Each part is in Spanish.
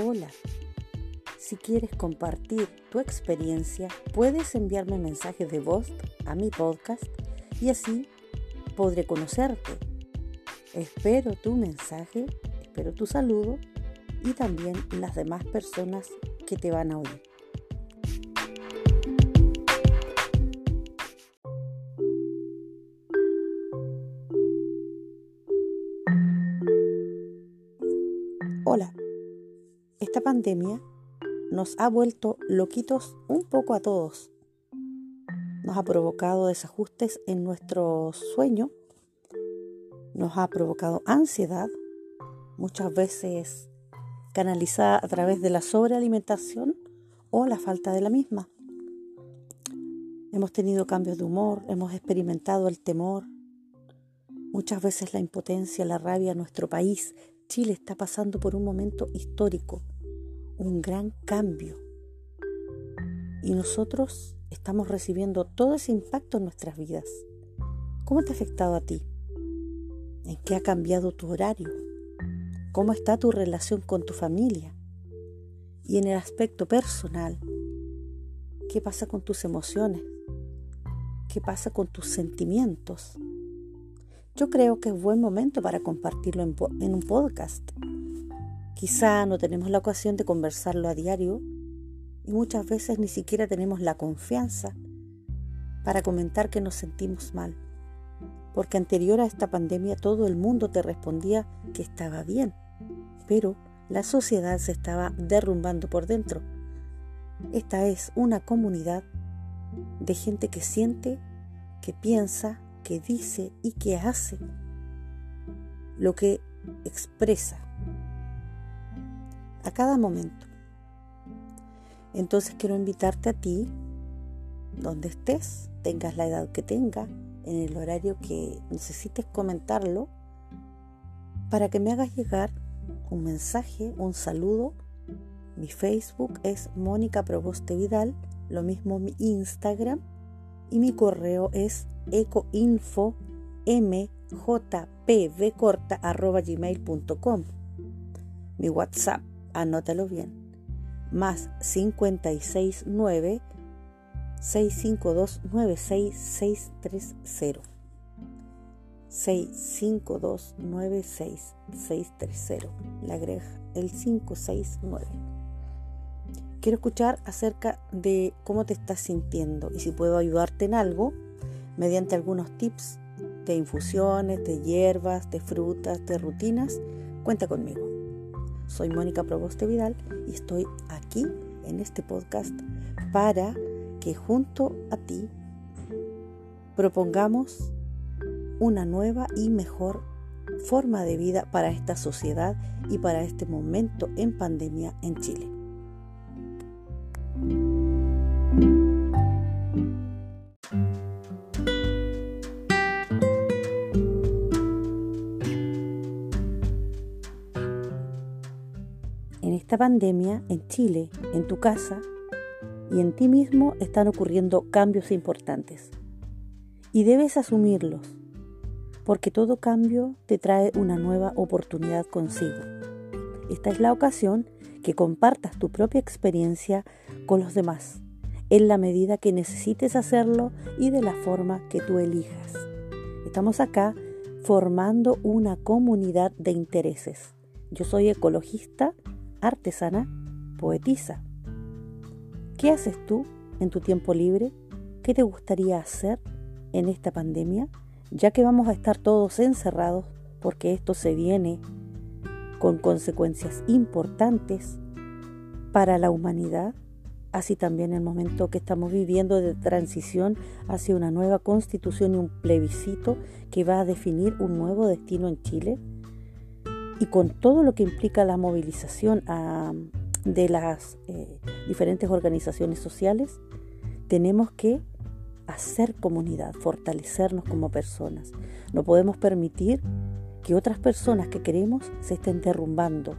Hola. Si quieres compartir tu experiencia, puedes enviarme mensajes de voz a mi podcast y así podré conocerte. Espero tu mensaje, espero tu saludo y también las demás personas que te van a oír. Hola, esta pandemia nos ha vuelto loquitos un poco a todos. Nos ha provocado desajustes en nuestro sueño, nos ha provocado ansiedad, muchas veces canalizada a través de la sobrealimentación o la falta de la misma. Hemos tenido cambios de humor, hemos experimentado el temor, muchas veces la impotencia, la rabia. Nuestro país Chile está pasando por un momento histórico, un gran cambio. Y nosotros estamos recibiendo todo ese impacto en nuestras vidas. ¿Cómo te ha afectado a ti? ¿En qué ha cambiado tu horario? ¿Cómo está tu relación con tu familia? Y en el aspecto personal, ¿qué pasa con tus emociones? ¿Qué pasa con tus sentimientos? yo creo que es buen momento para compartirlo en, un podcast. Quizá no tenemos la ocasión de conversarlo a diario y muchas veces ni siquiera tenemos la confianza para comentar que nos sentimos mal. Porque anterior a esta pandemia todo el mundo te respondía que estaba bien, pero la sociedad se estaba derrumbando por dentro. Esta es una comunidad de gente que siente, que piensa que dice y que hace, lo que expresa a cada momento. Entonces quiero invitarte a ti, donde estés, tengas la edad que tenga, en el horario que necesites comentarlo, para que me hagas llegar un mensaje, un saludo. Mi Facebook es Mónica Proboste Vidal, lo mismo mi Instagram y mi correo es ecoinfo gmail.com Mi WhatsApp, anótalo bien, más 569 652 96630 652 96630 Le agrega el 569 quiero escuchar acerca de cómo te estás sintiendo y si puedo ayudarte en algo mediante algunos tips de infusiones, de hierbas, de frutas, de rutinas, cuenta conmigo. Soy Mónica Proboste Vidal y estoy aquí en este podcast para que junto a ti propongamos una nueva y mejor forma de vida para esta sociedad y para este momento en pandemia en Chile. Esta pandemia, en Chile, en tu casa y en ti mismo están ocurriendo cambios importantes. Y debes asumirlos, porque todo cambio te trae una nueva oportunidad consigo. Esta es la ocasión que compartas tu propia experiencia con los demás, en la medida que necesites hacerlo y de la forma que tú elijas. Estamos acá formando una comunidad de intereses. Yo soy ecologista artesana, poetisa. ¿Qué haces tú en tu tiempo libre? ¿Qué te gustaría hacer en esta pandemia? Ya que vamos a estar todos encerrados porque esto se viene con consecuencias importantes para la humanidad, así también el momento que estamos viviendo de transición hacia una nueva constitución y un plebiscito que va a definir un nuevo destino en Chile y con todo lo que implica la movilización ah, de las eh, diferentes organizaciones sociales, tenemos que hacer comunidad, fortalecernos como personas. No podemos permitir que otras personas que queremos se estén derrumbando.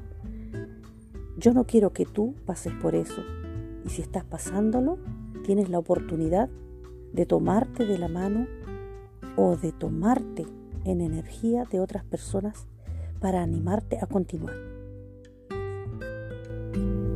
Yo no quiero que tú pases por eso. Y si estás pasándolo, tienes la oportunidad de tomarte de la mano o de tomarte en energía de otras personas para animarte a continuar. ti.